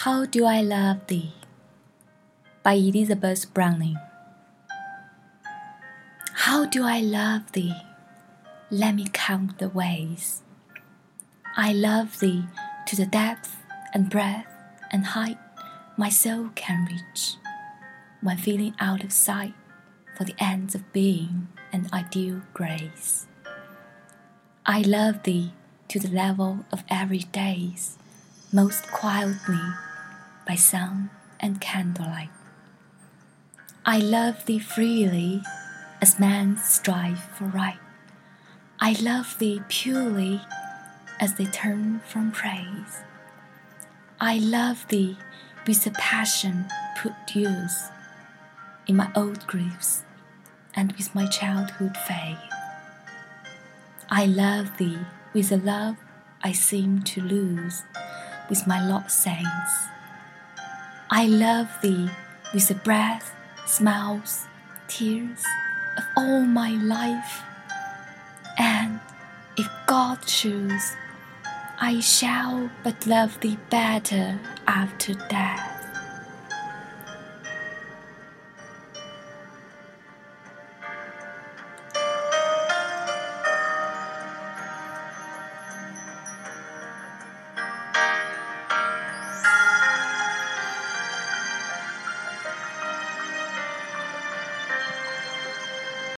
How Do I Love Thee by Elizabeth Browning. How do I love thee? Let me count the ways. I love thee to the depth and breadth and height my soul can reach, when feeling out of sight for the ends of being and ideal grace. I love thee to the level of everydays, most quietly by sun and candlelight. I love thee freely as men strive for right. I love thee purely as they turn from praise. I love thee with a passion put use in my old griefs and with my childhood faith. I love thee with a love I seem to lose with my lost saints. I love thee with the breath, smiles, tears of all my life. And if God choose, I shall but love thee better after death.